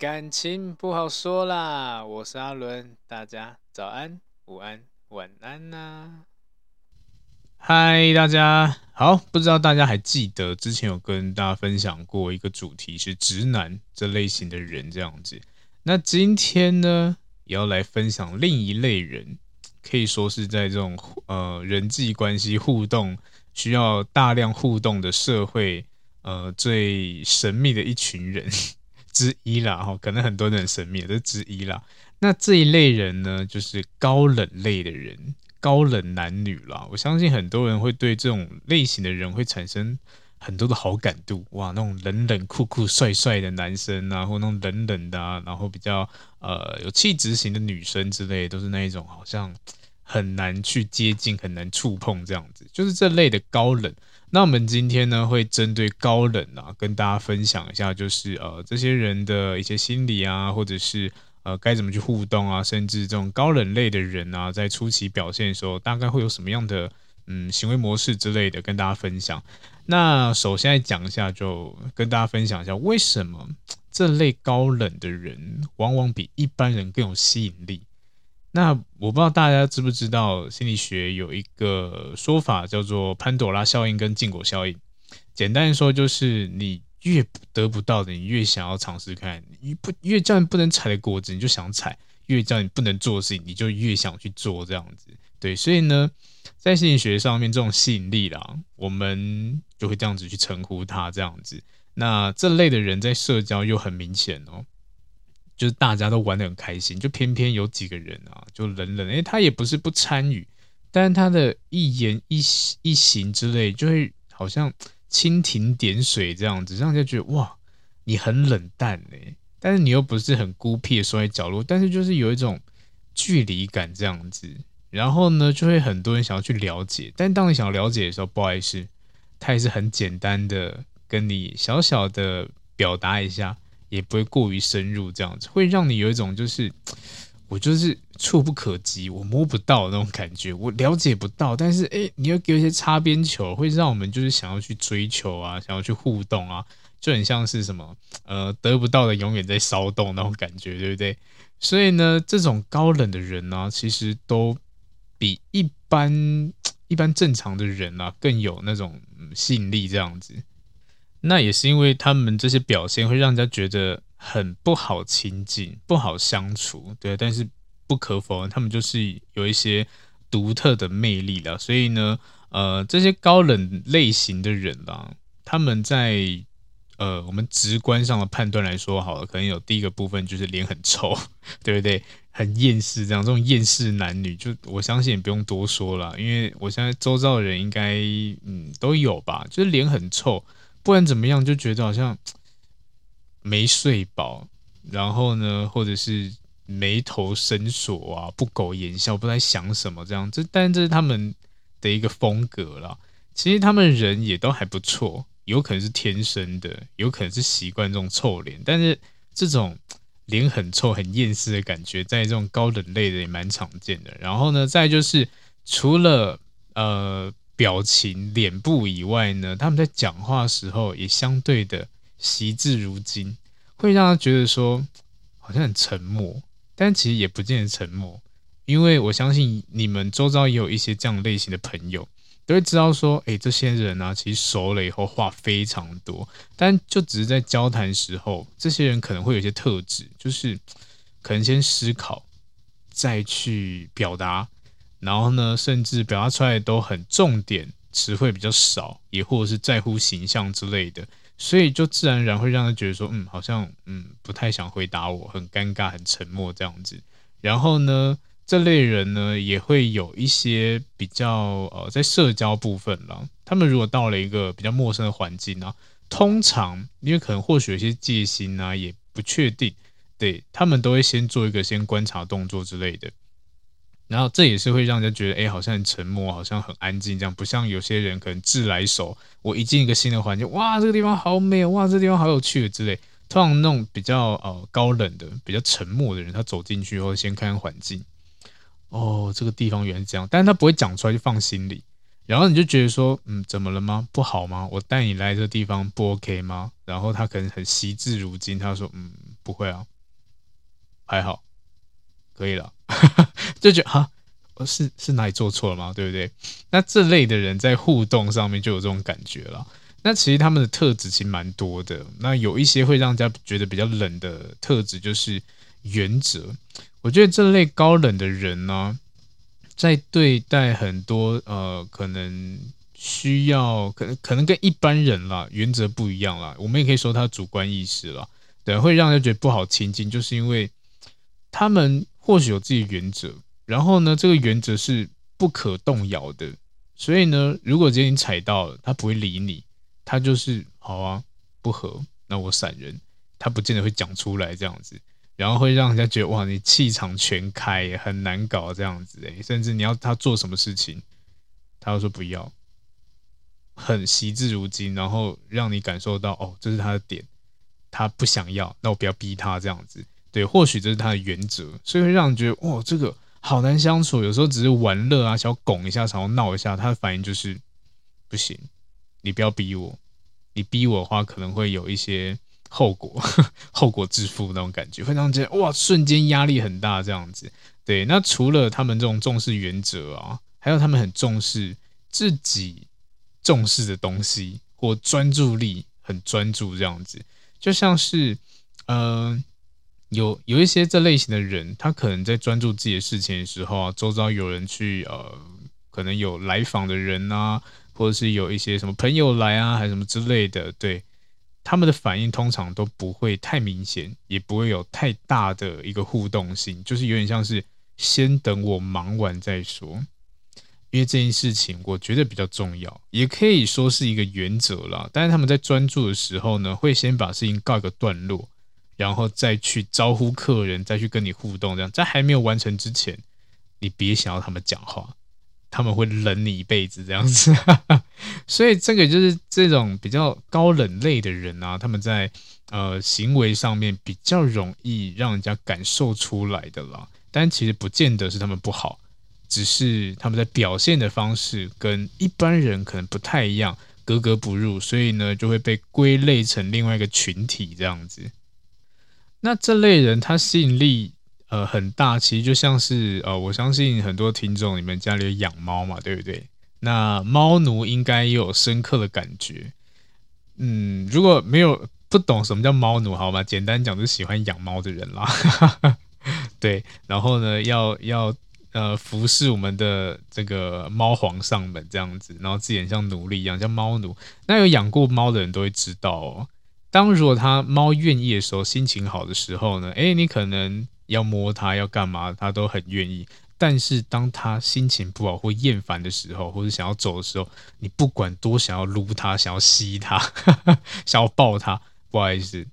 感情不好说啦，我是阿伦，大家早安、午安、晚安呐、嗨，大家好，不知道大家还记得之前有跟大家分享过一个主题是直男这类型的人这样子，那今天呢也要来分享另一类人，可以说是在这种呃人际关系互动需要大量互动的社会，呃最神秘的一群人。之一啦，哈，可能很多人很神秘，这是之一啦。那这一类人呢，就是高冷类的人，高冷男女啦。我相信很多人会对这种类型的人会产生很多的好感度，哇，那种冷冷酷酷帅帅的男生啊，或那种冷冷的，然后比较呃有气质型的女生之类，都是那一种好像很难去接近、很难触碰这样子，就是这类的高冷。那我们今天呢，会针对高冷啊，跟大家分享一下，就是呃这些人的一些心理啊，或者是呃该怎么去互动啊，甚至这种高冷类的人啊，在初期表现的时候，大概会有什么样的嗯行为模式之类的，跟大家分享。那首先来讲一下，就跟大家分享一下，为什么这类高冷的人往往比一般人更有吸引力。那我不知道大家知不知道，心理学有一个说法叫做潘朵拉效应跟禁果效应。简单说就是，你越得不到的，你越想要尝试看；你不越叫你不能踩的果子，你就想踩；越叫你不能做的事情，你就越想去做。这样子，对。所以呢，在心理学上面，这种吸引力啦，我们就会这样子去称呼它。这样子，那这类的人在社交又很明显哦。就是大家都玩得很开心，就偏偏有几个人啊，就冷冷，诶，他也不是不参与，但是他的一言一一行之类，就会好像蜻蜓点水这样子，让人家觉得哇，你很冷淡诶，但是你又不是很孤僻的缩在角落，但是就是有一种距离感这样子，然后呢，就会很多人想要去了解，但当你想要了解的时候，不好意思，他也是很简单的跟你小小的表达一下。也不会过于深入，这样子会让你有一种就是 我就是触不可及，我摸不到那种感觉，我了解不到。但是诶，你要给我一些擦边球，会让我们就是想要去追求啊，想要去互动啊，就很像是什么呃得不到的永远在骚动那种感觉，对不对？所以呢，这种高冷的人呢、其实都比一般一般正常的人啊更有那种吸引力，这样子。那也是因为他们这些表现会让人家觉得很不好亲近、不好相处，对。但是不可否认，他们就是有一些独特的魅力的。所以呢，呃，这些高冷类型的人啦，他们在呃我们直观上的判断来说，好了，可能有第一个部分就是脸很臭，对不对？很厌世，这样这种厌世男女，就我相信也不用多说了，因为我现在周遭的人应该嗯都有吧，就是脸很臭。不管怎么样，就觉得好像 没睡饱，然后呢，或者是眉头深锁啊，不苟言笑，不知道在想什么这样。这，但这是他们的一个风格啦。其实他们人也都还不错，有可能是天生的，有可能是习惯这种臭脸。但是这种脸很臭、很厌世的感觉，在这种高冷类的也蛮常见的。然后呢，再就是除了呃。表情、脸部以外呢，他们在讲话的时候也相对的惜字如金，会让他觉得说好像很沉默，但其实也不见得沉默，因为我相信你们周遭也有一些这样类型的朋友，都会知道说，诶，这些人啊，其实熟了以后话非常多，但就只是在交谈时候，这些人可能会有一些特质，就是可能先思考，再去表达。然后呢，甚至表达出来都很重点，词汇比较少，也或者是在乎形象之类的，所以就自然而然会让他觉得说，嗯，好像嗯不太想回答我，很尴尬，很沉默这样子。然后呢，这类人呢也会有一些比较呃，在社交部分啦，他们如果到了一个比较陌生的环境呢，通常因为可能或许有些戒心啊，也不确定，对，他们都会先做一个先观察动作之类的。然后这也是会让人家觉得，哎，好像很沉默，好像很安静，这样不像有些人可能自来熟。我一进一个新的环境，哇，这个地方好美，哇，这地方好有趣之类。通常那种比较呃高冷的、比较沉默的人，他走进去后先看看环境，哦，这个地方原来是这样，但是他不会讲出来，就放心里。然后你就觉得说，嗯，怎么了吗？不好吗？我带你来这地方不 OK 吗？然后他可能很惜字如金，他说，嗯，不会啊，还好，可以了，就觉得哈，是是哪里做错了吗？对不对？那这类的人在互动上面就有这种感觉了。那其实他们的特质其实蛮多的。那有一些会让人家觉得比较冷的特质，就是原则。我觉得这类高冷的人呢。在对待很多呃，可能需要，可能可能跟一般人啦，原则不一样啦。我们也可以说他主观意识啦，对，会让人觉得不好亲近，就是因为他们或许有自己原则，然后呢，这个原则是不可动摇的。所以呢，如果今天你踩到了，他不会理你，他就是好啊，不合，那我闪人，他不见得会讲出来这样子。然后会让人家觉得哇，你气场全开，很难搞这样子诶，甚至你要他做什么事情，他又说不要，很惜字如金，然后让你感受到哦，这是他的点，他不想要，那我不要逼他这样子。对，或许这是他的原则，所以会让人觉得哇，这个好难相处。有时候只是玩乐啊，想要拱一下，想要闹一下，他的反应就是不行，你不要逼我，你逼我的话可能会有一些。后果，后果自负那种感觉，会让人哇，瞬间压力很大这样子。对，那除了他们这种重视原则啊，还有他们很重视自己重视的东西，或专注力很专注这样子。就像是，呃，有有一些这类型的人，他可能在专注自己的事情的时候啊，周遭有人去呃，可能有来访的人啊，或者是有一些什么朋友来啊，还是什么之类的，对。他们的反应通常都不会太明显，也不会有太大的一个互动性，就是有点像是先等我忙完再说，因为这件事情我觉得比较重要，也可以说是一个原则啦。但是他们在专注的时候呢，会先把事情告一个段落，然后再去招呼客人，再去跟你互动，这样在还没有完成之前，你别想要他们讲话。他们会冷你一辈子这样子，所以这个就是这种比较高冷类的人啊，他们在呃行为上面比较容易让人家感受出来的啦。但其实不见得是他们不好，只是他们在表现的方式跟一般人可能不太一样，格格不入，所以呢就会被归类成另外一个群体这样子。那这类人他吸引力。呃，很大，其实就像是呃，我相信很多听众你们家里有养猫嘛，对不对？那猫奴应该也有深刻的感觉。嗯，如果没有不懂什么叫猫奴，好吧？简单讲，就喜欢养猫的人啦。对，然后呢，要要呃服侍我们的这个猫皇上们这样子，然后自己像奴隶一样，像猫奴。那有养过猫的人都会知道哦，当如果他猫愿意的时候，心情好的时候呢，诶，你可能。要摸它，要干嘛，它都很愿意。但是当它心情不好或厌烦的时候，或者想要走的时候，你不管多想要撸它，想要吸它，想要抱它，不好意思，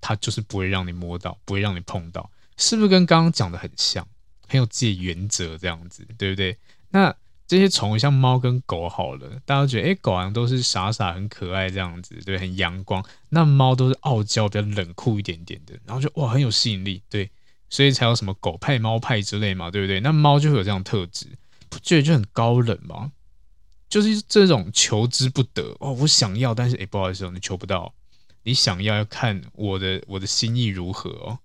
它就是不会让你摸到，不会让你碰到，是不是跟刚刚讲的很像？很有自己原则这样子，对不对？那这些宠物像猫跟狗好了，大家都觉得，诶，狗好像都是傻傻很可爱这样子，对，很阳光。那猫都是傲娇，比较冷酷一点点的，然后就哇，很有吸引力，对。所以才有什么狗派、猫派之类嘛，对不对？那猫就会有这样特质，不觉得就很高冷吗？就是这种求之不得哦，我想要，但是诶，不好意思哦，你求不到。你想要要看我的我的心意如何哦。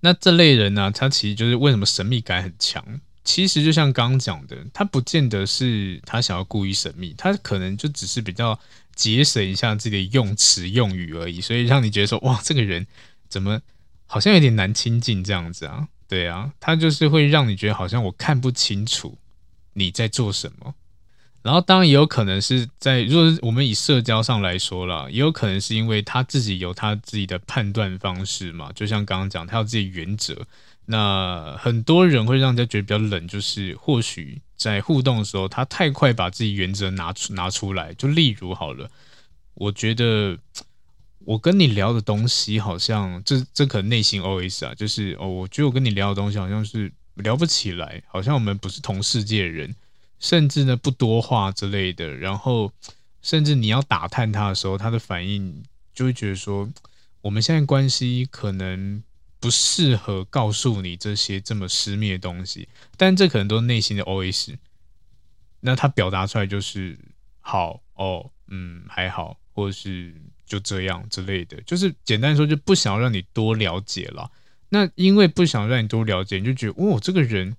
那这类人呢、他其实就是为什么神秘感很强？其实就像刚刚讲的，他不见得是他想要故意神秘，他可能就只是比较节省一下自己的用词用语而已，所以让你觉得说，哇，这个人怎么？好像有点难亲近这样子啊，对啊，他就是会让你觉得好像我看不清楚你在做什么，然后当然也有可能是在，如果是我们以社交上来说啦，也有可能是因为他自己有他自己的判断方式嘛，就像刚刚讲，他有自己原则。那很多人会让人家觉得比较冷，就是或许在互动的时候，他太快把自己原则拿出拿出来，就例如好了，我觉得。我跟你聊的东西好像，这这可能内心 OS 啊，就是哦，我觉得我跟你聊的东西好像是聊不起来，好像我们不是同世界的人，甚至呢不多话之类的。然后，甚至你要打探他的时候，他的反应就会觉得说，我们现在关系可能不适合告诉你这些这么私密的东西。但这可能都是内心的 OS。那他表达出来就是好哦，嗯，还好，或者是就这样之类的，就是简单说就不想让你多了解了。那因为不想让你多了解，你就觉得哦，这个人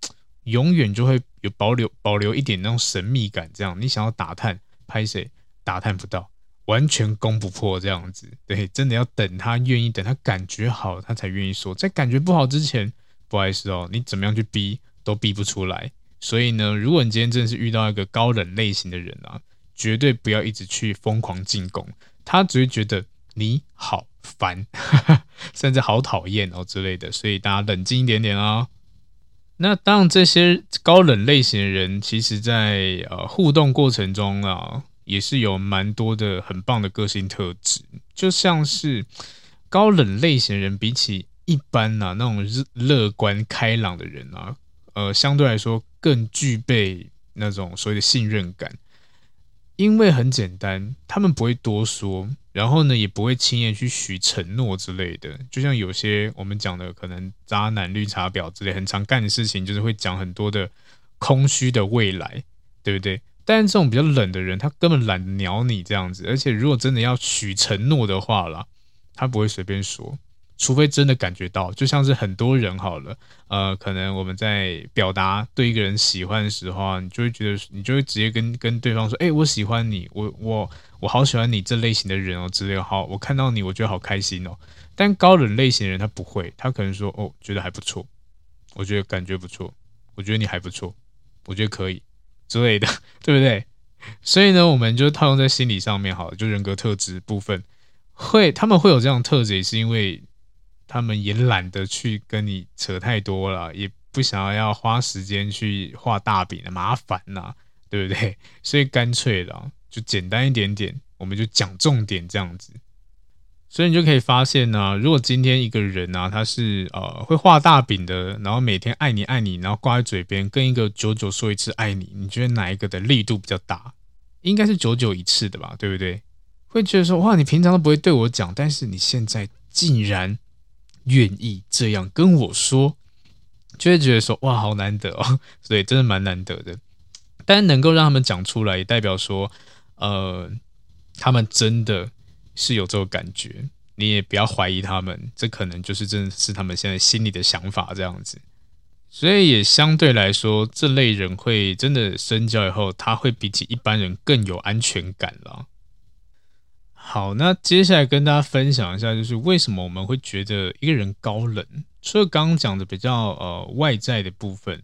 永远就会有保留保留一点那种神秘感，这样你想要打探拍谁打探不到，完全攻不破这样子。对，真的要等他愿意，等他感觉好，他才愿意说。在感觉不好之前，不好意思哦，你怎么样去逼都逼不出来。所以呢，如果你今天真的是遇到一个高冷类型的人啊，绝对不要一直去疯狂进攻，他只会觉得你好烦，甚至好讨厌哦之类的。所以大家冷静一点点啊。那当然，这些高冷类型的人，其实在呃互动过程中啊，也是有蛮多的很棒的个性特质。就像是高冷类型人，比起一般啊那种乐观开朗的人啊，呃，相对来说。更具备那种所谓的信任感，因为很简单，他们不会多说，然后呢，也不会轻易去许承诺之类的。就像有些我们讲的可能渣男、绿茶婊之类，很常干的事情，就是会讲很多的空虚的未来，对不对？但是这种比较冷的人，他根本懒得鸟你这样子，而且如果真的要许承诺的话啦，他不会随便说。除非真的感觉到，就像是很多人好了，呃，可能我们在表达对一个人喜欢的时候啊，你就会觉得，你就会直接跟跟对方说，哎，我喜欢你，我我我好喜欢你这类型的人哦，之类的。好，我看到你，我觉得好开心哦。但高冷类型的人他不会，他可能说，哦，觉得还不错，我觉得感觉不错，我觉得你还不错，我觉得可以之类的，对不对？所以呢，我们就套用在心理上面好了，就人格特质部分，会他们会有这样的特质，也是因为。他们也懒得去跟你扯太多了，也不想要要花时间去画大饼的麻烦呐，对不对？所以干脆了，就简单一点点，我们就讲重点这样子。所以你就可以发现呢、如果今天一个人呢、啊，他是呃会画大饼的，然后每天爱你爱你，然后挂在嘴边，跟一个久久说一次爱你，你觉得哪一个的力度比较大？应该是久久一次的吧，对不对？会觉得说哇，你平常都不会对我讲，但是你现在竟然。愿意这样跟我说，就会觉得说哇，好难得哦，所以真的蛮难得的。但能够让他们讲出来，也代表说，呃，他们真的是有这个感觉。你也不要怀疑他们，这可能就是真的是他们现在心里的想法这样子。所以也相对来说，这类人会真的深交以后，他会比起一般人更有安全感了。好，那接下来跟大家分享一下，就是为什么我们会觉得一个人高冷。除了刚刚讲的比较呃外在的部分，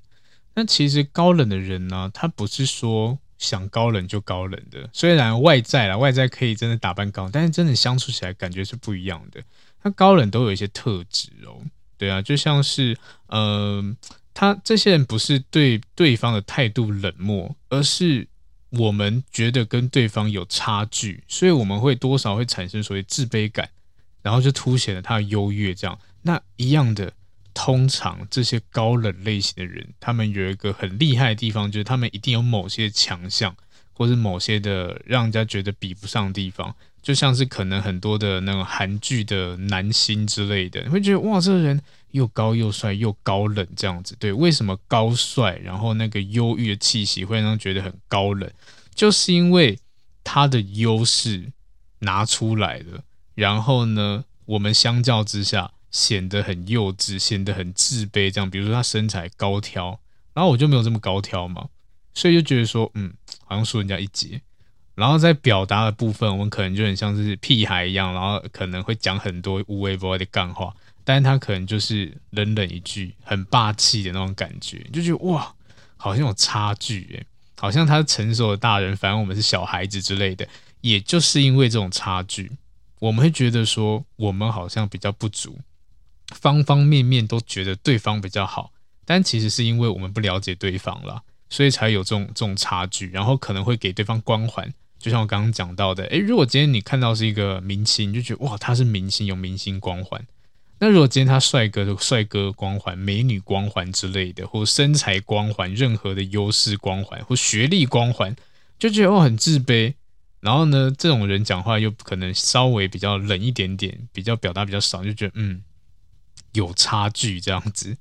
那其实高冷的人呢，他不是说想高冷就高冷的。虽然外在啦，外在可以真的打扮高，但是真的相处起来感觉是不一样的。他高冷都有一些特质哦，对啊，就像是呃，他这些人不是对对方的态度冷漠，而是。我们觉得跟对方有差距，所以我们会多少会产生所谓自卑感，然后就凸显了他的优越。这样，那一样的，通常这些高冷类型的人，他们有一个很厉害的地方，就是他们一定有某些强项，或是某些的让人家觉得比不上的地方。就像是可能很多的那种韩剧的男星之类的，你会觉得哇，这个人。又高又帅又高冷这样子，对，为什么高帅，然后那个忧郁的气息会让人觉得很高冷？就是因为他的优势拿出来了，然后呢，我们相较之下显得很幼稚，显得很自卑。这样，比如说他身材高挑，然后我就没有这么高挑嘛，所以就觉得说，嗯，好像输人家一截。然后在表达的部分，我们可能就很像是屁孩一样，然后可能会讲很多无微不至的干话。但是他可能就是冷冷一句，很霸气的那种感觉，就觉得哇，好像有差距诶，好像他成熟的大人，反而我们是小孩子之类的。也就是因为这种差距，我们会觉得说我们好像比较不足，方方面面都觉得对方比较好，但其实是因为我们不了解对方了，所以才有这种这种差距，然后可能会给对方光环。就像我刚刚讲到的，诶，如果今天你看到是一个明星，你就觉得哇，他是明星，有明星光环。那如果今天他帅哥的帅哥光环、美女光环之类的，或身材光环、任何的优势光环或学历光环，就觉得我很自卑。然后呢，这种人讲话又可能稍微比较冷一点点，比较表达比较少，就觉得嗯有差距这样子。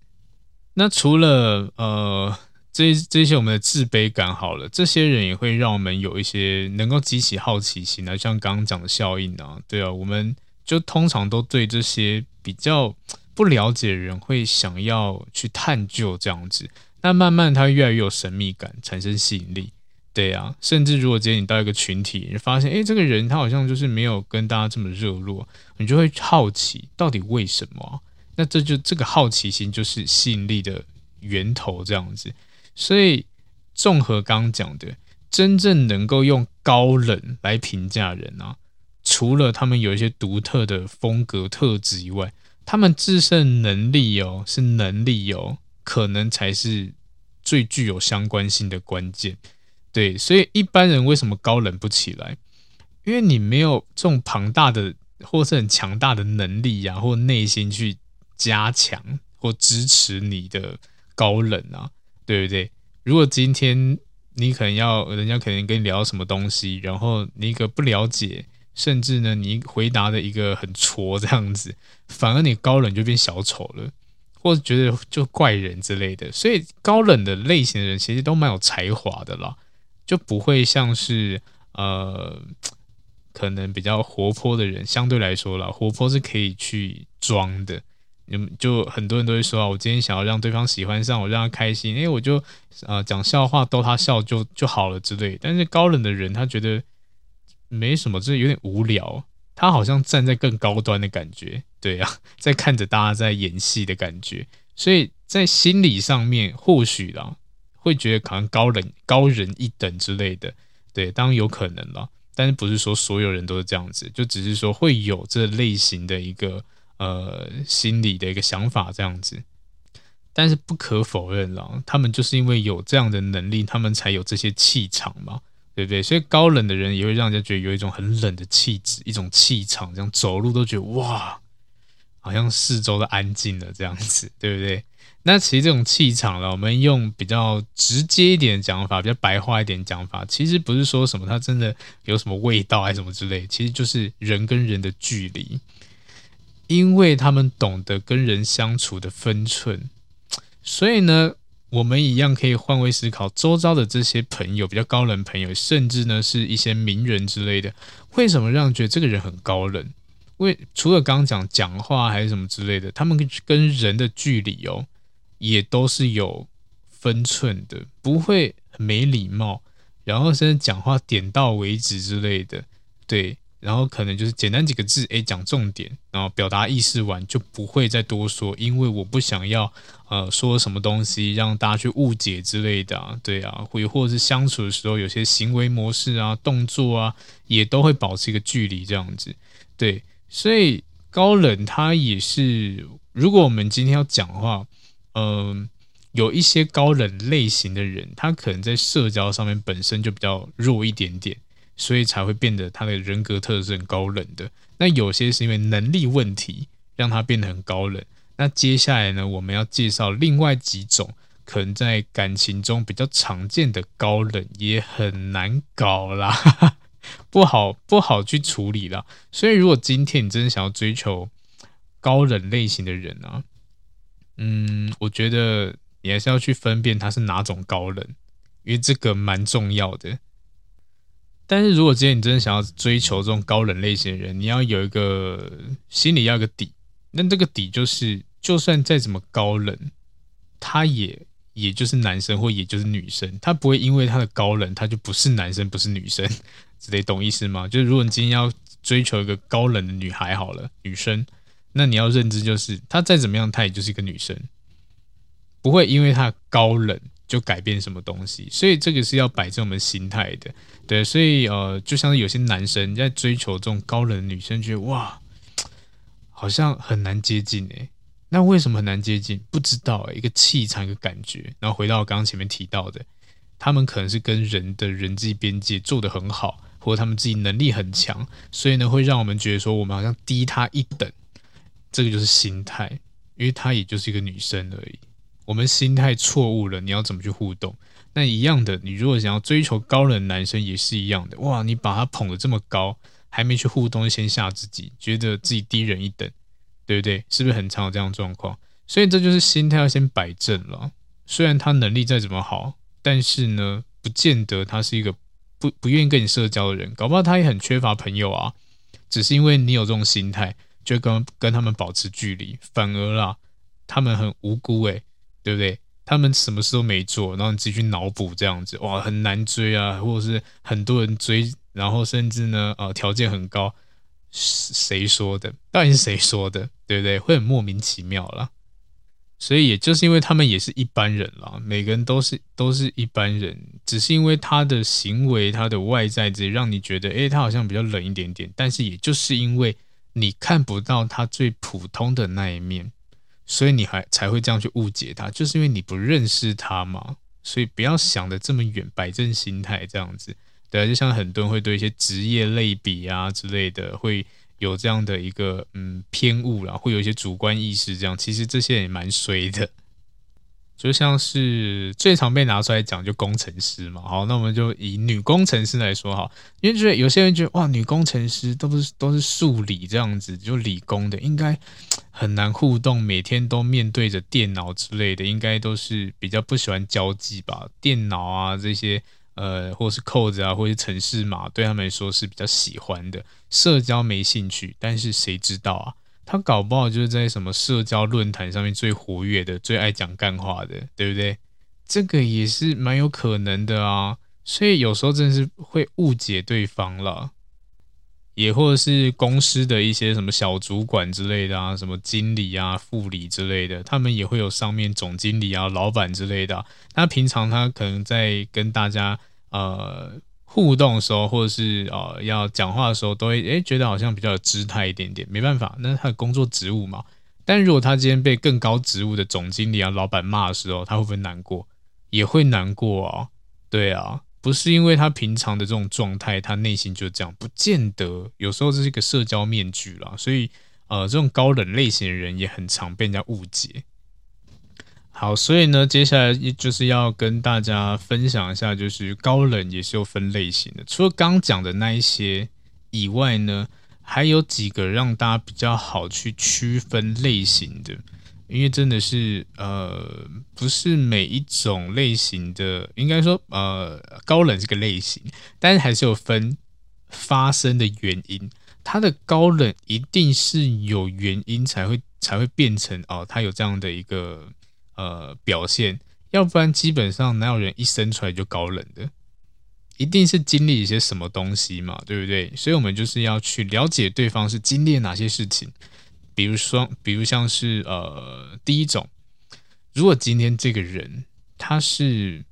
那除了呃这这些我们的自卑感好了，这些人也会让我们有一些能够激起好奇心啊，像刚刚讲的效应啊，对啊，我们就通常都对这些比较 不了解的人会想要去探究这样子，那慢慢他越来越有神秘感，产生吸引力，对啊，甚至如果今天你到一个群体，你发现诶，这个人他好像就是没有跟大家这么热络，你就会好奇到底为什么？那这就这个好奇心就是吸引力的源头这样子。所以，综合刚刚讲的，真正能够用高冷来评价人啊，除了他们有一些独特的风格特质以外，他们自身能力哦，是能力哦，可能才是最具有相关性的关键。对，所以一般人为什么高冷不起来？因为你没有这种庞大的或是很强大的能力呀、啊，或内心去加强或支持你的高冷啊。对不对？如果今天你可能要人家可能跟你聊什么东西，然后你一个不了解，甚至呢你回答的一个很挫这样子，反而你高冷就变小丑了，或者觉得就怪人之类的。所以高冷的类型的人其实都蛮有才华的啦，就不会像是呃可能比较活泼的人，相对来说啦，活泼是可以去装的。你们就很多人都会说啊，我今天想要让对方喜欢上我，让他开心，哎，我就呃讲笑话逗他笑就就好了之类。但是高冷的人，他觉得没什么，就是有点无聊。他好像站在更高端的感觉，对啊，在看着大家在演戏的感觉。所以在心理上面，或许啦，会觉得可能高冷高人一等之类的，对，当然有可能啦。但是不是说所有人都是这样子，就只是说会有这类型的一个。呃，心理的一个想法这样子，但是不可否认了，他们就是因为有这样的能力，他们才有这些气场嘛，对不对？所以高冷的人也会让人家觉得有一种很冷的气质，一种气场，这样走路都觉得哇，好像四周都安静了这样子，对不对？那其实这种气场了，我们用比较直接一点的讲法，比较白话一点讲法，其实不是说什么他真的有什么味道还是什么之类，其实就是人跟人的距离。因为他们懂得跟人相处的分寸，所以呢，我们一样可以换位思考，周遭的这些朋友，比较高冷朋友，甚至呢是一些名人之类的，为什么让觉得这个人很高冷？为除了刚刚讲讲话还是什么之类的，他们跟跟人的距离哦，也都是有分寸的，不会很没礼貌，然后甚至讲话点到为止之类的，对。然后可能就是简单几个字，诶，讲重点，然后表达意思完就不会再多说，因为我不想要呃说什么东西让大家去误解之类的啊，对啊，或或者是相处的时候有些行为模式啊、动作啊，也都会保持一个距离这样子，对，所以高冷他也是，如果我们今天要讲的话，嗯、有一些高冷类型的人，他可能在社交上面本身就比较弱一点点。所以才会变得他的人格特质很高冷的。那有些是因为能力问题让他变得很高冷。那接下来呢，我们要介绍另外几种可能在感情中比较常见的高冷，也很难搞啦，不好不好去处理啦。所以如果今天你真的想要追求高冷类型的人啊，嗯，我觉得你还是要去分辨他是哪种高冷，因为这个蛮重要的。但是如果今天你真的想要追求这种高冷类型的人，你要有一个心里要有个底。那这个底就是，就算再怎么高冷，他也也就是男生或也就是女生，他不会因为他的高冷，他就不是男生不是女生，之类，懂意思吗？就是如果你今天要追求一个高冷的女孩好了，女生，那你要认知就是，她再怎么样，她也就是一个女生，不会因为她高冷。就改变什么东西，所以这个是要摆正我们心态的，对，所以呃，就像是有些男生在追求这种高冷女生，觉得哇，好像很难接近诶。那为什么很难接近？不知道，一个气场，一个感觉。然后回到我刚刚前面提到的，他们可能是跟人的人际边界做得很好，或者他们自己能力很强，所以呢，会让我们觉得说我们好像低他一等。这个就是心态，因为她也就是一个女生而已。我们心态错误了，你要怎么去互动？那一样的，你如果想要追求高冷男生，也是一样的。哇，你把他捧得这么高，还没去互动，先吓自己，觉得自己低人一等，对不对？是不是很常有这样状况？所以这就是心态要先摆正了。虽然他能力再怎么好，但是呢，不见得他是一个不不愿意跟你社交的人，搞不好他也很缺乏朋友啊。只是因为你有这种心态，就跟跟他们保持距离，反而啦，他们很无辜诶，对不对？他们什么事都没做，然后你自己去脑补这样子，哇，很难追啊，或者是很多人追，然后甚至呢，呃，条件很高，谁说的？到底是谁说的？对不对？会很莫名其妙啦。所以也就是因为他们也是一般人啦，每个人都是都是一般人，只是因为他的行为、他的外在这让你觉得，诶，他好像比较冷一点点。但是也就是因为你看不到他最普通的那一面。所以你还才会这样去误解他，就是因为你不认识他嘛。所以不要想的这么远，摆正心态这样子。对，就像很多人会对一些职业类比啊之类的，会有这样的一个嗯偏误啦，会有一些主观意识这样。其实这些也蛮衰的。就像是最常被拿出来讲，就工程师嘛。好，那我们就以女工程师来说哈，因为觉得有些人觉得哇，女工程师都是都是数理这样子，就理工的应该很难互动，每天都面对着电脑之类的，应该都是比较不喜欢交际吧。电脑啊这些呃，或是 code 啊，或是程式码，对他们来说是比较喜欢的，社交没兴趣。但是谁知道啊？他搞不好就是在什么社交论坛上面最活跃的、最爱讲干话的，对不对？这个也是蛮有可能的啊。所以有时候真是会误解对方了，也或者是公司的一些什么小主管之类的啊，什么经理啊、副理之类的，他们也会有上面总经理啊、老板之类的啊。那平常他可能在跟大家呃。互动的时候，或者是呃要讲话的时候，都会诶觉得好像比较有姿态一点点。没办法，那他的工作职务嘛。但如果他今天被更高职务的总经理啊、老板骂的时候，他会不会难过？也会难过啊。对啊，不是因为他平常的这种状态，他内心就这样，不见得。有时候这是一个社交面具啦，所以呃，这种高冷类型的人也很常被人家误解。好，所以呢，接下来就是要跟大家分享一下，就是高冷也是有分类型的。除了刚讲的那一些以外呢，还有几个让大家比较好去区分类型的。因为真的是呃，不是每一种类型的，应该说呃，高冷这个类型，但是还是有分发生的原因。他的高冷一定是有原因才会才会变成哦，他有这样的一个。呃，表现，要不然基本上哪有人一生出来就高冷的，一定是经历一些什么东西嘛，对不对？所以，我们就是要去了解对方是经历了哪些事情。比如说，比如像是呃，第一种，如果今天这个人他是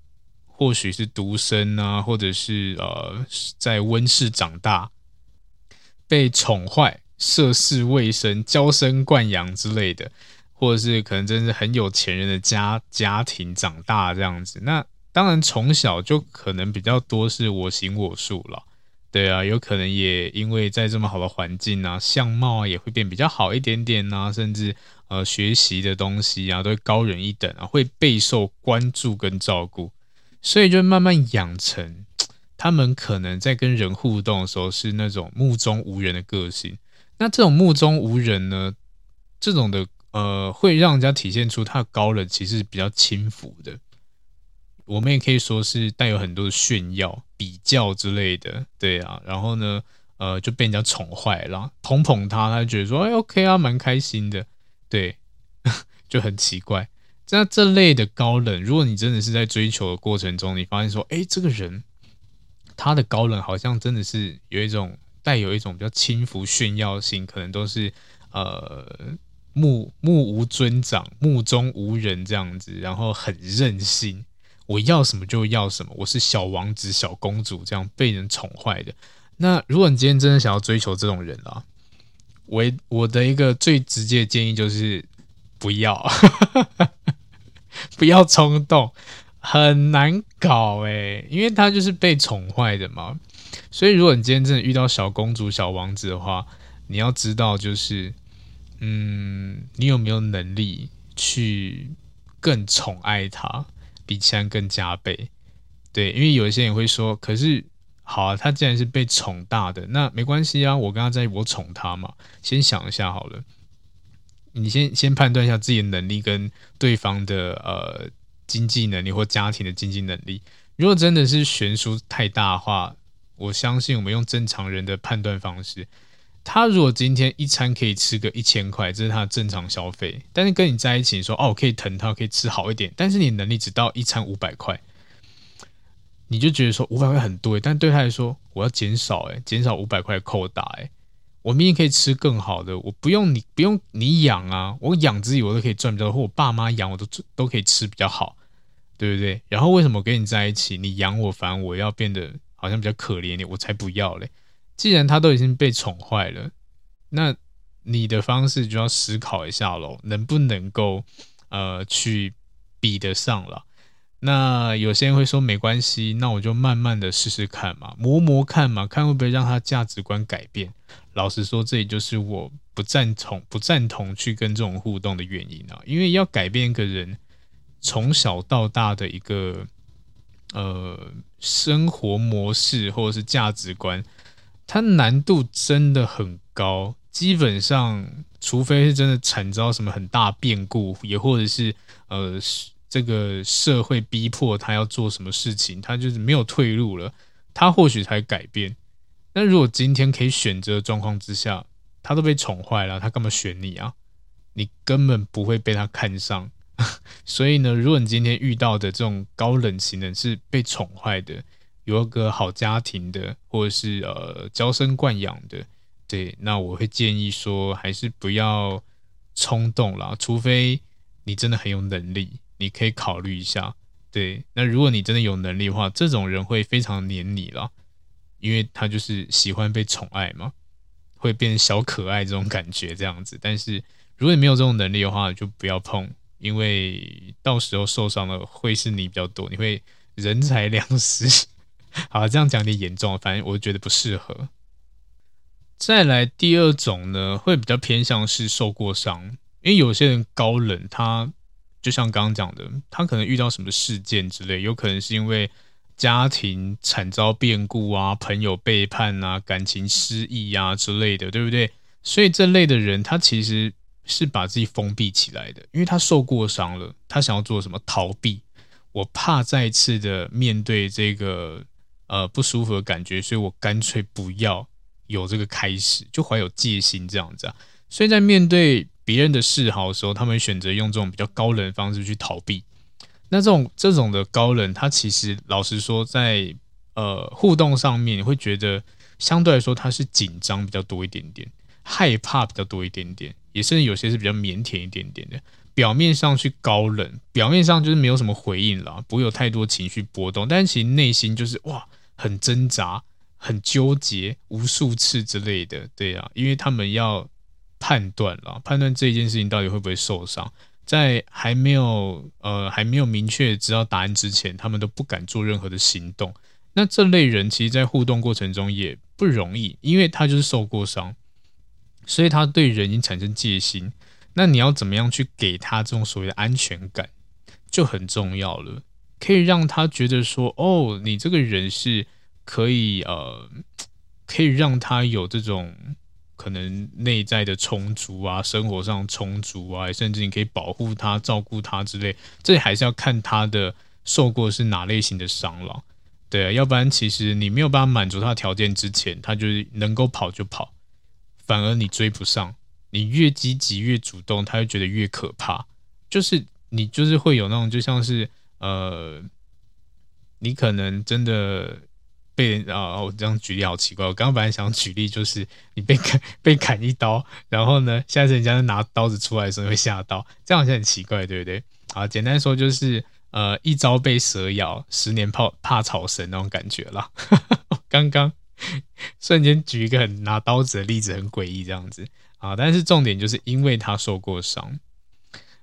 或许是独生啊，或者是呃在温室长大，被宠坏、涉世未深、娇生惯养之类的。或者是可能真是很有钱人的家家庭长大这样子，那当然从小就可能比较多是我行我素了，对啊，有可能也因为在这么好的环境啊，相貌啊也会变比较好一点点啊，甚至呃学习的东西啊都会高人一等啊，会备受关注跟照顾，所以就慢慢养成他们可能在跟人互动的时候是那种目中无人的个性。那这种目中无人呢，这种的。呃，会让人家体现出他高冷，其实是比较轻浮的。我们也可以说是带有很多的炫耀、比较之类的，对啊。然后呢，呃，就被人家宠坏了，捧捧他，他就觉得说，哎，OK 啊，蛮开心的，对，就很奇怪。那这类的高冷，如果你真的是在追求的过程中，你发现说，哎，这个人他的高冷好像真的是有一种带有一种比较轻浮炫耀性，可能都是呃。目目无尊长，目中无人这样子，然后很任性，我要什么就要什么，我是小王子、小公主这样被人宠坏的。那如果你今天真的想要追求这种人啊，我我的一个最直接的建议就是不要，不要冲动，很难搞诶，因为他就是被宠坏的嘛。所以如果你今天真的遇到小公主、小王子的话，你要知道就是。嗯，你有没有能力去更宠爱他，比其他更加倍？对，因为有一些人会说，可是好啊，他既然是被宠大的，那没关系啊，我跟他在，我宠他嘛。先想一下好了，你先先判断一下自己的能力跟对方的呃经济能力或家庭的经济能力。如果真的是悬殊太大的话，我相信我们用正常人的判断方式，他如果今天一餐可以吃个一千块，这是他正常消费。但是跟你在一起说，哦，我可以疼他，可以吃好一点，但是你能力只到一餐五百块，你就觉得说五百块很多，但对他来说，我要减少，诶，减少五百块扣打，诶。我明明可以吃更好的，我不用你不用你养啊，我养自己我都可以赚比较多，或我爸妈养我都都可以吃比较好，对不对？然后为什么跟你在一起，你养我，反而我要变得好像比较可怜你，我才不要嘞！既然他都已经被宠坏了，那你的方式就要思考一下喽，能不能够呃去比得上了？那有些人会说没关系，那我就慢慢的试试看嘛，磨磨看嘛，看会不会让他价值观改变。老实说，这也就是我不赞同、不赞同去跟这种互动的原因啊。因为要改变一个人从小到大的一个呃生活模式或者是价值观，它难度真的很高。基本上，除非是真的惨遭什么很大变故，也或者是呃这个社会逼迫他要做什么事情，他就是没有退路了，他或许才改变。那如果今天可以选择的状况之下，他都被宠坏了，他干嘛选你啊？你根本不会被他看上。所以呢，如果你今天遇到的这种高冷型的是被宠坏的，有个好家庭的，或者是呃娇生惯养的，对，那我会建议说，还是不要冲动啦，除非你真的很有能力，你可以考虑一下。对，那如果你真的有能力的话，这种人会非常黏你啦。因为他就是喜欢被宠爱嘛，会变小可爱这种感觉这样子。但是如果你没有这种能力的话，就不要碰，因为到时候受伤的会是你比较多，你会人财两失。好，这样讲有点严重，反正我觉得不适合。再来第二种呢，会比较偏向是受过伤，因为有些人高冷，他就像刚刚讲的，他可能遇到什么事件之类，有可能是因为。家庭惨遭变故啊，朋友背叛啊，感情失意啊之类的，对不对？所以这类的人，他其实是把自己封闭起来的，因为他受过伤了，他想要做什么？逃避。我怕再次的面对这个呃不舒服的感觉，所以我干脆不要有这个开始，就怀有戒心这样子啊。所以在面对别人的示好的时候，他们选择用这种比较高冷的方式去逃避。那这种这种的高冷，他其实老实说在，呃互动上面，你会觉得相对来说他是紧张比较多一点点，害怕比较多一点点，也甚至有些是比较腼腆一点点的。表面上去高冷，表面上就是没有什么回应啦，不会有太多情绪波动，但其实内心就是哇很挣扎、很纠结无数次之类的，对啊，因为他们要判断了，判断这件事情到底会不会受伤。在还没有呃还没有明确知道答案之前，他们都不敢做任何的行动。那这类人其实，在互动过程中也不容易，因为他就是受过伤，所以他对人已经产生戒心。那你要怎么样去给他这种所谓的安全感，就很重要了。可以让他觉得说，哦，你这个人是可以呃，可以让他有这种。可能内在的充足啊，生活上充足啊，甚至你可以保护他、照顾他之类，这还是要看他的受过是哪类型的伤了。对啊，要不然其实你没有办法满足他的条件之前，他就是能够跑就跑，反而你追不上，你越积极越主动，他会觉得越可怕。就是你就是会有那种，就像是呃，你可能真的。被人啊，我这样举例好奇怪。我刚刚本来想举例，就是你被砍 被砍一刀，然后呢，下次人家拿刀子出来的时候会吓到，这样好像很奇怪，对不对？啊，简单说就是呃，一朝被蛇咬，十年怕怕草绳那种感觉啦。刚刚瞬间举一个很拿刀子的例子，很诡异这样子啊，但是重点就是因为他受过伤。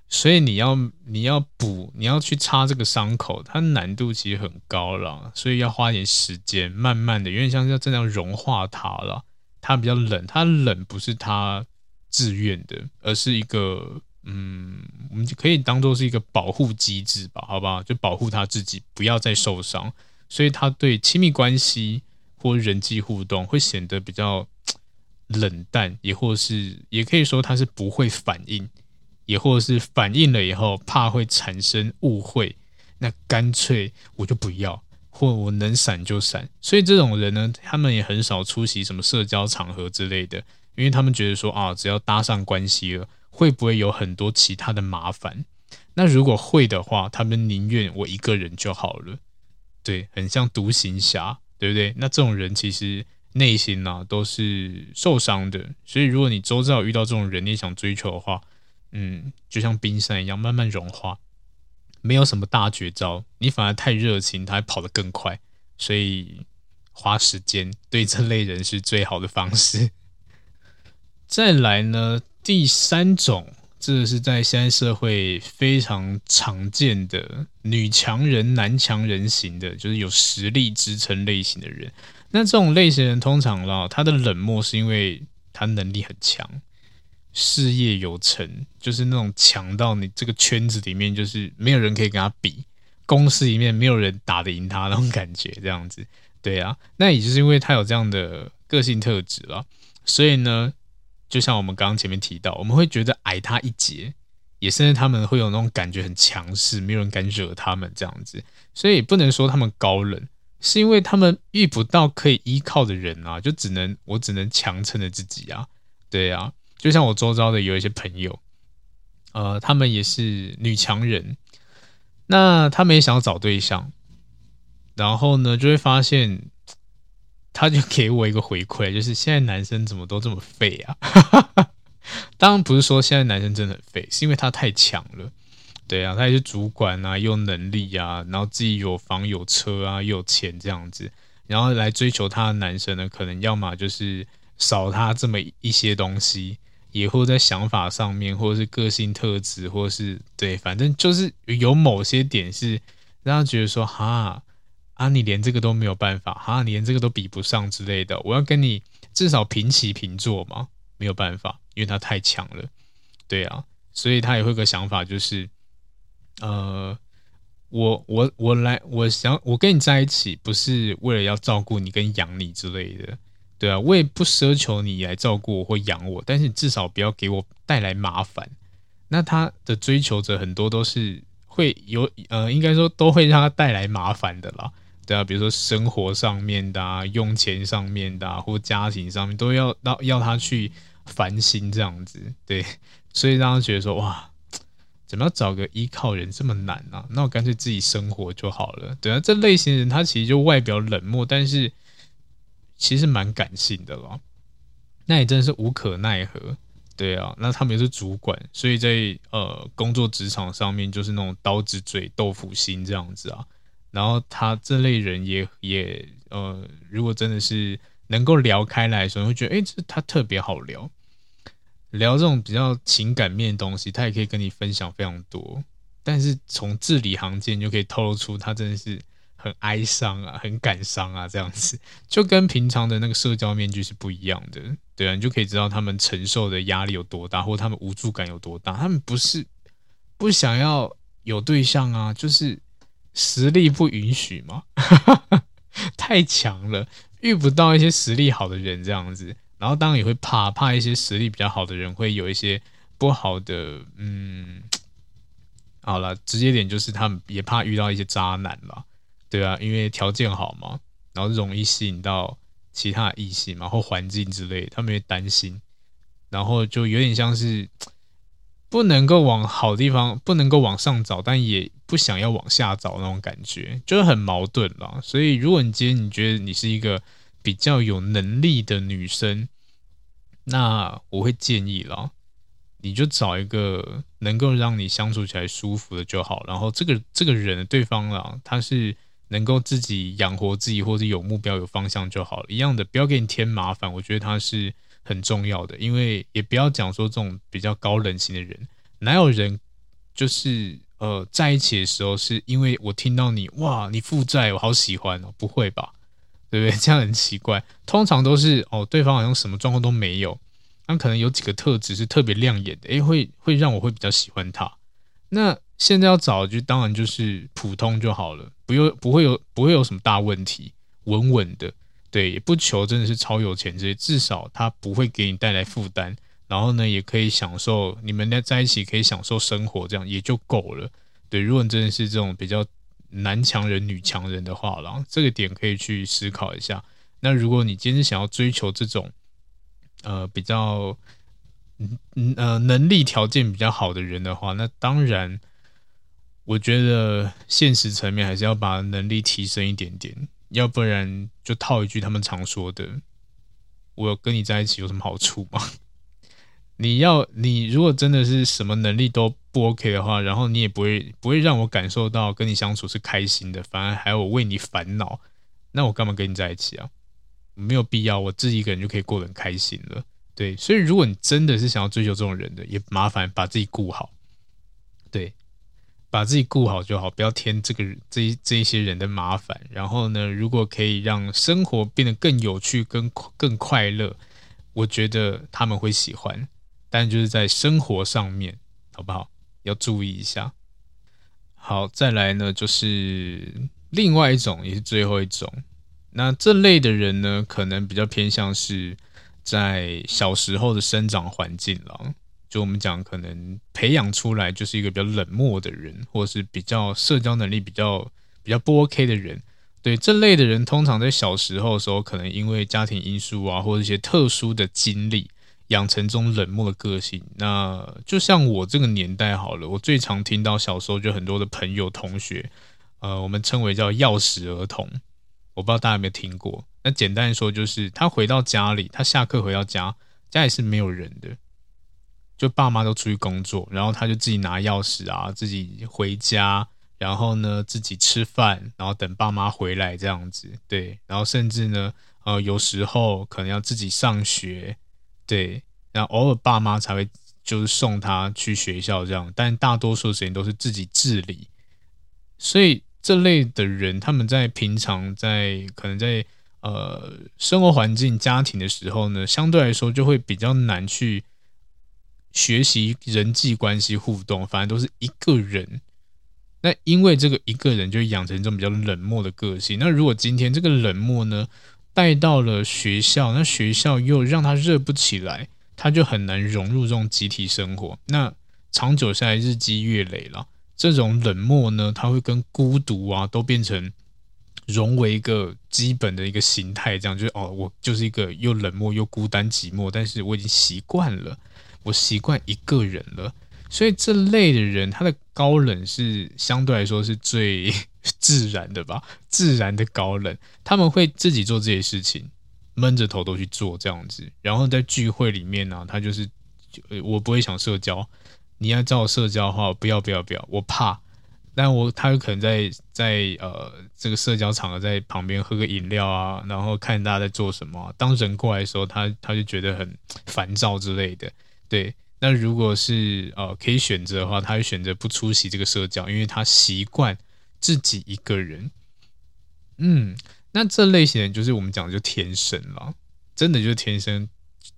所以你要你要补，你要去擦这个伤口，它难度其实很高了，所以要花点时间，慢慢的，有点像是要这样融化它了。它比较冷，它冷不是它自愿的，而是一个嗯，我们就可以当做是一个保护机制吧，好不好？就保护它自己不要再受伤，所以它对亲密关系或人际互动会显得比较冷淡，也或是也可以说它是不会反应。也或是反应了以后，怕会产生误会，那干脆我就不要，或我能闪就闪。所以这种人呢，他们也很少出席什么社交场合之类的，因为他们觉得说啊，只要搭上关系了，会不会有很多其他的麻烦？那如果会的话，他们宁愿我一个人就好了。对，很像独行侠，对不对？那这种人其实内心呢、啊、都是受伤的。所以如果你周遭遇到这种人，你想追求的话，嗯，就像冰山一样慢慢融化，没有什么大绝招，你反而太热情，他还跑得更快。所以花时间对这类人是最好的方式。再来呢，第三种。这是在现在社会非常常见的女强人、男强人型的，就是有实力支撑类型的人。那这种类型人通常啦，他的冷漠是因为他能力很强，事业有成，就是那种强到你这个圈子里面就是没有人可以跟他比，公司里面没有人打得赢他那种感觉，这样子。对啊，那也就是因为他有这样的个性特质了，所以呢。就像我们刚刚前面提到，我们会觉得矮他一截，也甚至他们会有那种感觉很强势，没有人敢惹他们这样子。所以不能说他们高冷，是因为他们遇不到可以依靠的人啊，就只能我只能强撑着自己啊。对啊，就像我周遭的有一些朋友，呃，他们也是女强人，那他们也想要找对象，然后呢，就会发现。他就给我一个回馈，就是现在男生怎么都这么废啊？当然不是说现在男生真的很废，是因为他太强了。对啊，他也是主管啊，又能力啊，然后自己有房有车啊，又有钱这样子，然后来追求他的男生呢，可能要么就是少他这么一些东西，也或在想法上面，或者是个性特质，或是对，反正就是有某些点是让他觉得说哈。啊，你连这个都没有办法，哈，你连这个都比不上之类的。我要跟你至少平起平坐嘛，没有办法，因为他太强了。对啊，所以他也会有个想法，就是，呃，我我我来，我想我跟你在一起，不是为了要照顾你跟养你之类的，对啊，我也不奢求你来照顾我或养我，但是你至少不要给我带来麻烦。那他的追求者很多都是会有，呃，应该说都会让他带来麻烦的啦。对啊，比如说生活上面的啊，用钱上面的啊，或家庭上面都要要要他去烦心这样子，对，所以让他觉得说哇，怎么要找个依靠人这么难？啊？那我干脆自己生活就好了。对啊，这类型人他其实就外表冷漠，但是其实蛮感性的咯。那也真的是无可奈何。对啊，那他们也是主管，所以在呃工作职场上面就是那种刀子嘴豆腐心这样子啊。然后他这类人也也呃，如果真的是能够聊开来的时候，会觉得哎，这他特别好聊，聊这种比较情感面的东西，他也可以跟你分享非常多。但是从字里行间就可以透露出他真的是很哀伤啊，很感伤啊，这样子 就跟平常的那个社交面具是不一样的。对啊，你就可以知道他们承受的压力有多大，或他们无助感有多大。他们不是不想要有对象啊，就是。实力不允许吗？太强了，遇不到一些实力好的人这样子，然后当然也会怕，怕一些实力比较好的人会有一些不好的，嗯，好了，直接点就是他们也怕遇到一些渣男嘛，对啊，因为条件好嘛，然后容易吸引到其他异性嘛，或环境之类，他们也担心，然后就有点像是。不能够往好地方，不能够往上找，但也不想要往下找那种感觉，就是很矛盾啦。所以，如果你今天你觉得你是一个比较有能力的女生，那我会建议啦，你就找一个能够让你相处起来舒服的就好。然后，这个这个人对方啦，他是能够自己养活自己，或者有目标、有方向就好了。一样的，不要给你添麻烦。我觉得他是。很重要的，因为也不要讲说这种比较高冷型的人，哪有人就是呃在一起的时候是因为我听到你哇你负债我好喜欢哦，不会吧？对不对？这样很奇怪。通常都是哦对方好像什么状况都没有，那可能有几个特质是特别亮眼的，诶，会会让我会比较喜欢他。那现在要找就当然就是普通就好了，不用不会有不会有什么大问题，稳稳的。对，也不求真的是超有钱这些，至少他不会给你带来负担，然后呢，也可以享受你们在在一起可以享受生活，这样也就够了。对，如果你真的是这种比较男强人、女强人的话啦，这个点可以去思考一下。那如果你今天想要追求这种，呃，比较，嗯呃，能力条件比较好的人的话，那当然，我觉得现实层面还是要把能力提升一点点，要不然就套一句他们常说的：“我跟你在一起有什么好处吗？” 你要你如果真的是什么能力都不 OK 的话，然后你也不会不会让我感受到跟你相处是开心的，反而还要我为你烦恼，那我干嘛跟你在一起啊？没有必要，我自己一个人就可以过得很开心了。对，所以如果你真的是想要追求这种人的，也麻烦把自己顾好。对，把自己顾好就好，不要添这个这这一些人的麻烦。然后呢，如果可以让生活变得更有趣、更更快乐，我觉得他们会喜欢。但就是在生活上面，好不好？要注意一下。好，再来呢，就是另外一种，也是最后一种。那这类的人呢，可能比较偏向是在小时候的生长环境了。就我们讲，可能培养出来就是一个比较冷漠的人，或者是比较社交能力比较比较不 OK 的人。对，这类的人，通常在小时候的时候，可能因为家庭因素啊，或者一些特殊的经历，养成这种冷漠的个性。那就像我这个年代好了，我最常听到小时候就很多的朋友同学，呃，我们称为叫钥匙儿童。我不知道大家有没有听过？那简单说就是，他回到家里，他下课回到家，家里是没有人的，就爸妈都出去工作，然后他就自己拿钥匙啊，自己回家，然后呢自己吃饭，然后等爸妈回来这样子，对，然后甚至呢，呃，有时候可能要自己上学，对，然后偶尔爸妈才会就是送他去学校这样，但大多数时间都是自己自理，所以。这类的人，他们在平常在可能在呃生活环境、家庭的时候呢，相对来说就会比较难去学习人际关系互动，反而都是一个人。那因为这个一个人就养成这种比较冷漠的个性。那如果今天这个冷漠呢带到了学校，那学校又让他热不起来，他就很难融入这种集体生活。那长久下来，日积月累了。这种冷漠呢，它会跟孤独啊，都变成融为一个基本的一个形态，这样就是哦，我就是一个又冷漠又孤单寂寞，但是我已经习惯了，我习惯一个人了。所以这类的人，他的高冷是相对来说是最 自然的吧，自然的高冷，他们会自己做这些事情，闷着头都去做这样子。然后在聚会里面呢，他就是我不会想社交。你要找我社交的话，不要不要不要，我怕。但我他有可能在在呃这个社交场合在旁边喝个饮料啊，然后看大家在做什么。当人过来的时候，他他就觉得很烦躁之类的。对，那如果是呃可以选择的话，他会选择不出席这个社交，因为他习惯自己一个人。嗯，那这类型人就是我们讲的就天生了，真的就是天生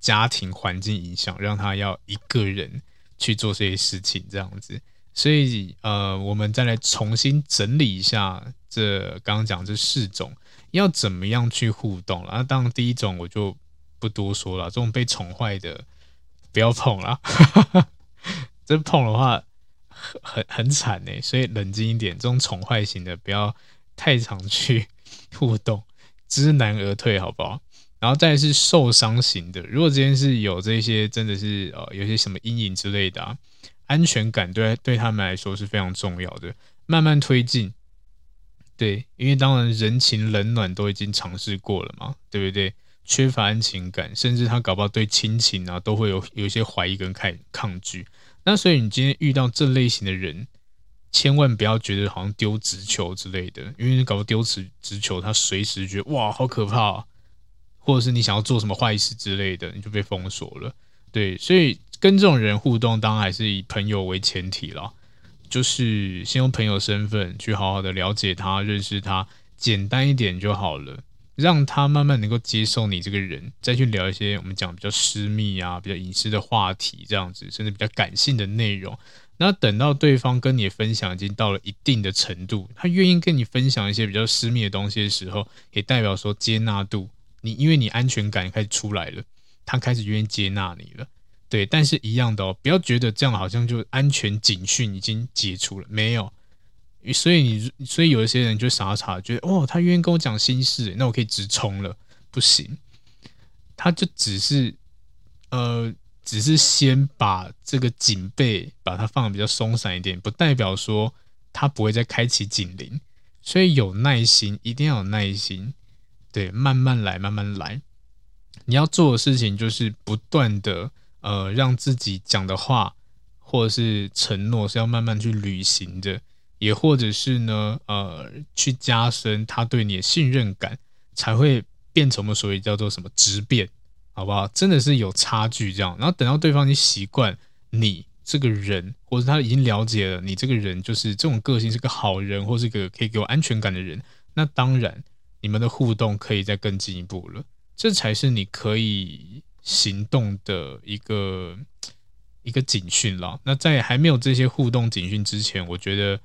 家庭环境影响，让他要一个人。去做这些事情，这样子，所以呃，我们再来重新整理一下这刚刚讲这四种要怎么样去互动了。那当然，第一种我就不多说了，这种被宠坏的不要碰了，这碰的话很很很惨呢。所以冷静一点，这种宠坏型的不要太常去互动，知难而退，好不好？然后再是受伤型的，如果今天是有这些，真的是呃有些什么阴影之类的啊，安全感对对他们来说是非常重要的。慢慢推进，对，因为当然人情冷暖都已经尝试过了嘛，对不对？缺乏安全感，甚至他搞不好对亲情啊都会有有一些怀疑跟抗抗拒。那所以你今天遇到这类型的人，千万不要觉得好像丢直球之类的，因为你搞不丢直直球，他随时觉得哇好可怕。或者是你想要做什么坏事之类的，你就被封锁了。对，所以跟这种人互动，当然还是以朋友为前提啦。就是先用朋友身份去好好的了解他、认识他，简单一点就好了，让他慢慢能够接受你这个人，再去聊一些我们讲比较私密啊、比较隐私的话题，这样子，甚至比较感性的内容。那等到对方跟你分享已经到了一定的程度，他愿意跟你分享一些比较私密的东西的时候，也代表说接纳度。你因为你安全感开始出来了，他开始愿意接纳你了，对，但是一样的哦，不要觉得这样好像就安全警讯已经解除了，没有，所以你所以有一些人就傻傻觉得哦，他愿意跟我讲心事，那我可以直冲了，不行，他就只是呃，只是先把这个警备把它放的比较松散一点，不代表说他不会再开启警铃。所以有耐心，一定要有耐心，对，慢慢来，慢慢来。你要做的事情就是不断的呃，让自己讲的话或者是承诺是要慢慢去履行的，也或者是呢，呃，去加深他对你的信任感，才会变成我们所谓叫做什么质变，好不好？真的是有差距这样。然后等到对方你习惯你。这个人，或者他已经了解了你这个人，就是这种个性是个好人，或是个可以给我安全感的人。那当然，你们的互动可以再更进一步了。这才是你可以行动的一个一个警讯了。那在还没有这些互动警讯之前，我觉得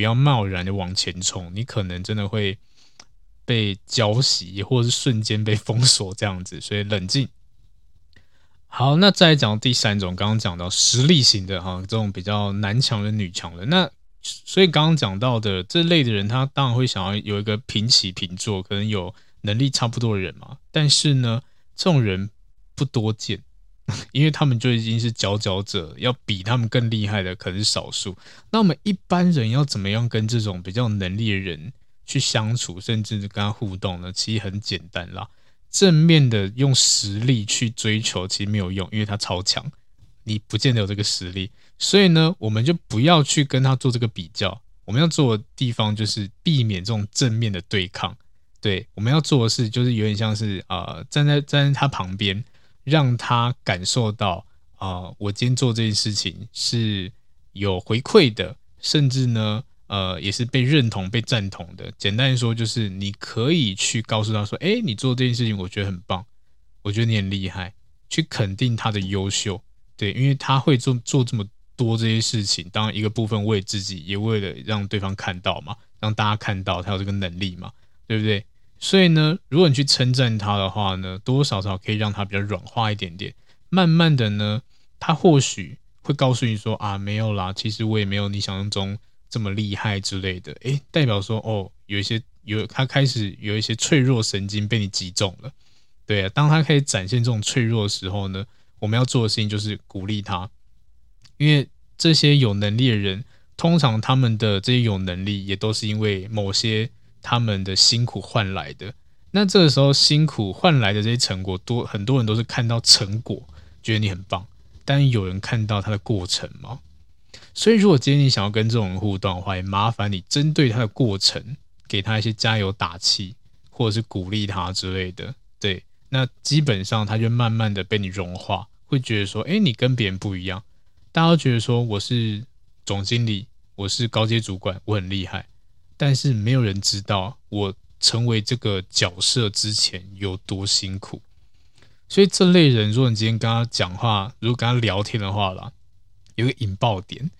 不要贸然的往前冲，你可能真的会被浇熄，或者是瞬间被封锁这样子。所以冷静。好，那再讲第三种，刚刚讲到实力型的哈，这种比较男强人、女强人。那所以刚刚讲到的这类的人，他当然会想要有一个平起平坐，可能有能力差不多的人嘛。但是呢，这种人不多见，因为他们就已经是佼佼者，要比他们更厉害的可是少数。那我们一般人要怎么样跟这种比较有能力的人去相处，甚至跟他互动呢？其实很简单啦。正面的用实力去追求其实没有用，因为他超强，你不见得有这个实力。所以呢，我们就不要去跟他做这个比较。我们要做的地方就是避免这种正面的对抗。对，我们要做的事就是有点像是啊、站在站在他旁边，让他感受到啊、我今天做这件事情是有回馈的，甚至呢。呃，也是被认同、被赞同的。简单说，就是你可以去告诉他说：“哎，你做这件事情，我觉得很棒，我觉得你很厉害。”去肯定他的优秀，对，因为他会做做这么多这些事情，当然一个部分为自己，也为了让对方看到嘛，让大家看到他有这个能力嘛，对不对？所以呢，如果你去称赞他的话呢，多多少少可以让他比较软化一点点。慢慢的呢，他或许会告诉你说：“啊，没有啦，其实我也没有你想象中。”这么厉害之类的，诶，代表说哦，有一些有他开始有一些脆弱神经被你击中了，对啊，当他开始展现这种脆弱的时候呢，我们要做的事情就是鼓励他，因为这些有能力的人，通常他们的这些有能力也都是因为某些他们的辛苦换来的，那这个时候辛苦换来的这些成果多，很多人都是看到成果，觉得你很棒，但有人看到他的过程吗？所以，如果今天你想要跟这种人互动的话，也麻烦你针对他的过程，给他一些加油打气，或者是鼓励他之类的。对，那基本上他就慢慢的被你融化，会觉得说，哎，你跟别人不一样。大家都觉得说我是总经理，我是高阶主管，我很厉害，但是没有人知道我成为这个角色之前有多辛苦。所以这类人，如果你今天跟他讲话，如果跟他聊天的话啦，有个引爆点。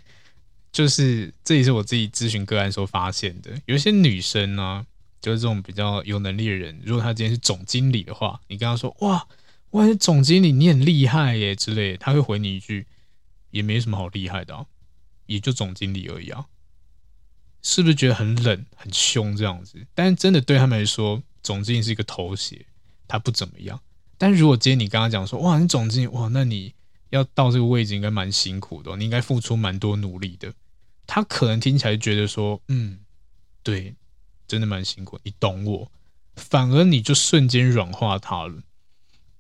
就是这也是我自己咨询个案时候发现的，有一些女生呢、啊，就是这种比较有能力的人，如果她今天是总经理的话，你跟她说哇，哇，是总经理，你很厉害耶之类的，她会回你一句，也没什么好厉害的、也就总经理而已啊，是不是觉得很冷很凶这样子？但是真的对他们来说，总经理是一个头衔，他不怎么样。但如果今天你跟他讲说哇，你总经理哇，那你。要到这个位置应该蛮辛苦的，你应该付出蛮多努力的。他可能听起来觉得说，嗯，对，真的蛮辛苦，你懂我。反而你就瞬间软化他了。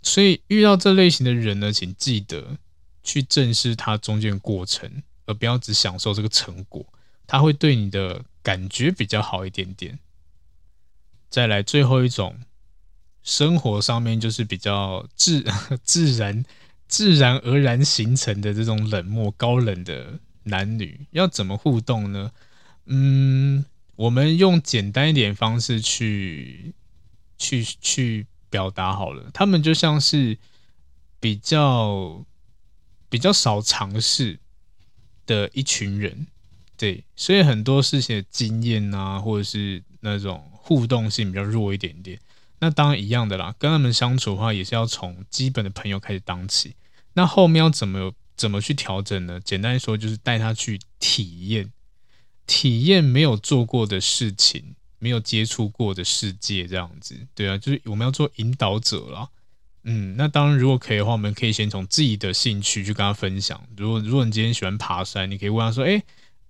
所以遇到这类型的人呢，请记得去正视他中间过程，而不要只享受这个成果。他会对你的感觉比较好一点点。再来最后一种，生活上面就是比较自 自然。自然而然形成的这种冷漠、高冷的男女，要怎么互动呢？嗯，我们用简单一点方式去去去表达好了。他们就像是比较比较少尝试的一群人，对，所以很多事情的经验啊，或者是那种互动性比较弱一点点。那当然一样的啦，跟他们相处的话，也是要从基本的朋友开始当起。那后面要怎么怎么去调整呢？简单说，就是带他去体验。体验没有做过的事情，没有接触过的世界，这样子，对啊，就是我们要做引导者啦。嗯，那当然，如果可以的话，我们可以先从自己的兴趣去跟他分享。如果如果你今天喜欢爬山，你可以问他说：“诶，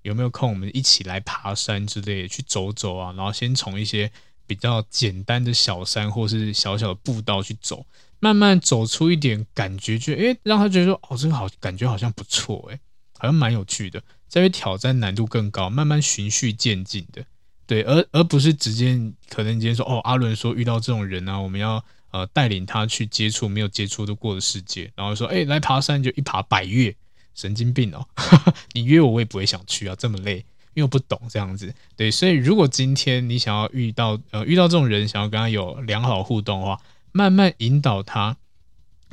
有没有空？我们一起来爬山之类的，去走走啊。”然后先从一些比较简单的小山或是小小的步道去走，慢慢走出一点感觉，就诶，让他觉得说：“哦，这个好，感觉好像不错，诶，好像蛮有趣的。”再去挑战难度更高，慢慢循序渐进的，对，而而不是直接可能今天说：“哦，阿伦说遇到这种人啊，我们要。”呃，带领他去接触没有接触的过的世界，然后说：“哎、欸，来爬山就一爬百岳，神经病哦！你约我，我也不会想去啊，这么累，因为我不懂这样子。对，所以如果今天你想要遇到呃遇到这种人，想要跟他有良好互动的话，慢慢引导他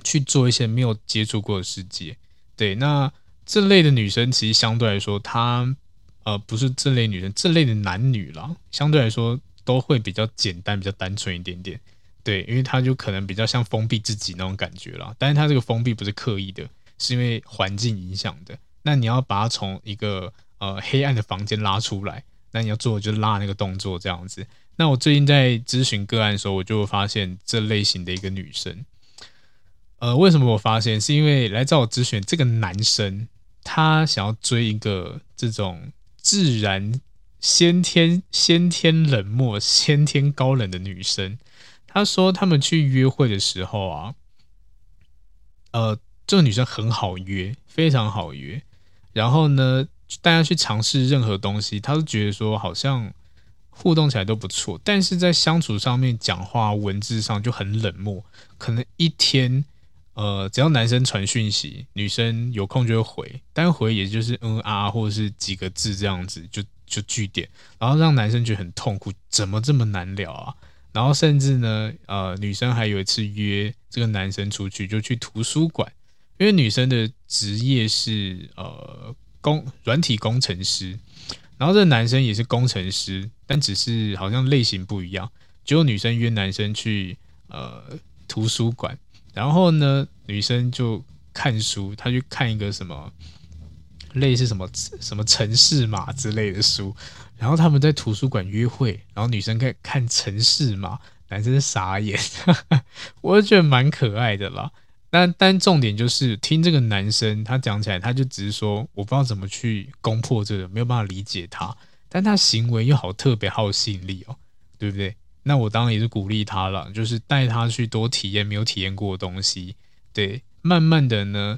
去做一些没有接触过的世界。对，那这类的女生其实相对来说，她呃不是这类女生，这类的男女啦，相对来说都会比较简单，比较单纯一点点。”对，因为他就可能比较像封闭自己那种感觉了，但是他这个封闭不是刻意的，是因为环境影响的。那你要把他从一个呃黑暗的房间拉出来，那你要做的就是拉那个动作这样子。那我最近在咨询个案的时候，我就发现这类型的一个女生，呃，为什么我发现？是因为来找我咨询这个男生，他想要追一个这种自然、先天、先天冷漠、先天高冷的女生。他说他们去约会的时候啊，呃，这个女生很好约，非常好约。然后呢，大家去尝试任何东西，她都觉得说好像互动起来都不错，但是在相处上面、讲话文字上就很冷漠。可能一天，呃，只要男生传讯息，女生有空就会回，但回也就是嗯啊，或者是几个字这样子，就就句点，然后让男生觉得很痛苦，怎么这么难聊啊？然后甚至呢，呃，女生还有一次约这个男生出去，就去图书馆，因为女生的职业是呃工软体工程师，然后这个男生也是工程师，但只是好像类型不一样。只有女生约男生去呃图书馆，然后呢，女生就看书，她去看一个什么类似什么什么城市码之类的书。然后他们在图书馆约会，然后女生看看城市嘛，男生傻眼，我就觉得蛮可爱的啦。但但重点就是听这个男生他讲起来，他就只是说我不知道怎么去攻破这个，没有办法理解他，但他行为又好特别好吸引力哦，对不对？那我当然也是鼓励他了，就是带他去多体验没有体验过的东西，对，慢慢的呢，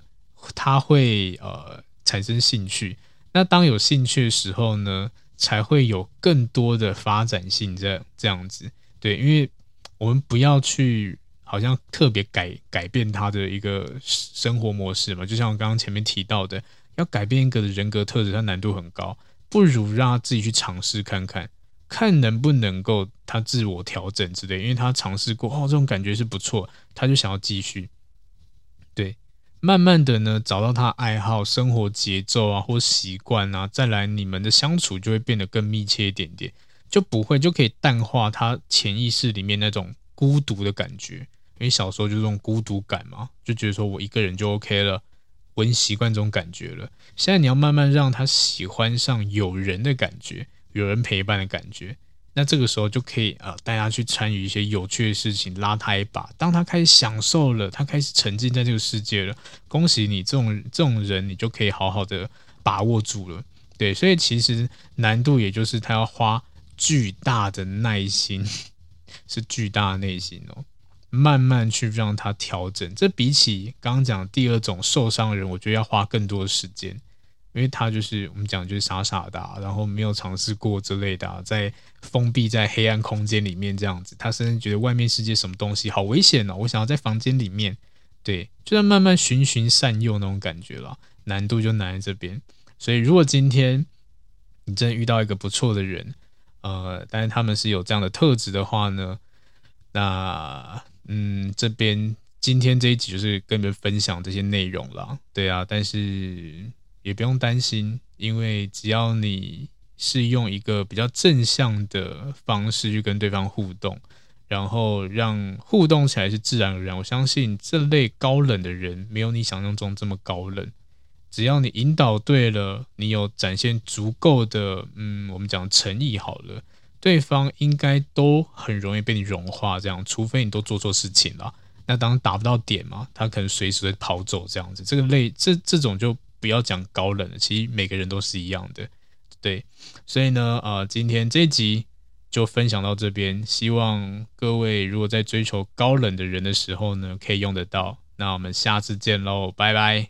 他会呃产生兴趣。那当有兴趣的时候呢，才会有更多的发展性，这这样子，对，因为我们不要去好像特别改改变他的一个生活模式嘛，就像我刚刚前面提到的，要改变一个人格特质，它难度很高，不如让他自己去尝试看看，看能不能够他自我调整之类，因为他尝试过，哦，这种感觉是不错，他就想要继续，对。慢慢的呢，找到他爱好、生活节奏啊，或习惯啊，再来你们的相处就会变得更密切一点点，就不会就可以淡化他潜意识里面那种孤独的感觉，因为小时候就这种孤独感嘛，就觉得说我一个人就 OK 了，我习惯这种感觉了。现在你要慢慢让他喜欢上有人的感觉，有人陪伴的感觉。那这个时候就可以呃，带他去参与一些有趣的事情，拉他一把。当他开始享受了，他开始沉浸在这个世界了，恭喜你，这种这种人你就可以好好的把握住了。对，所以其实难度也就是他要花巨大的耐心，是巨大的内心哦，慢慢去让他调整。这比起刚刚讲第二种受伤人，我觉得要花更多的时间。因为他就是我们讲就是傻傻的，然后没有尝试过之类的，在封闭在黑暗空间里面这样子，他甚至觉得外面世界什么东西好危险哦，我想要在房间里面，对，就在慢慢循循善诱那种感觉了，难度就难在这边。所以如果今天你真的遇到一个不错的人，呃，但是他们是有这样的特质的话呢，那嗯，这边今天这一集就是跟你们分享这些内容了，对啊，但是。也不用担心，因为只要你是用一个比较正向的方式去跟对方互动，然后让互动起来是自然而然，我相信这类高冷的人没有你想象中这么高冷。只要你引导对了，你有展现足够的，嗯，我们讲诚意好了，对方应该都很容易被你融化。这样，除非你都做错事情了，那当然打不到点嘛，他可能随时会跑走这样子。这个类这这种就不要讲高冷了，其实每个人都是一样的，对。所以呢，呃，今天这一集就分享到这边，希望各位如果在追求高冷的人的时候呢，可以用得到。那我们下次见喽，拜拜。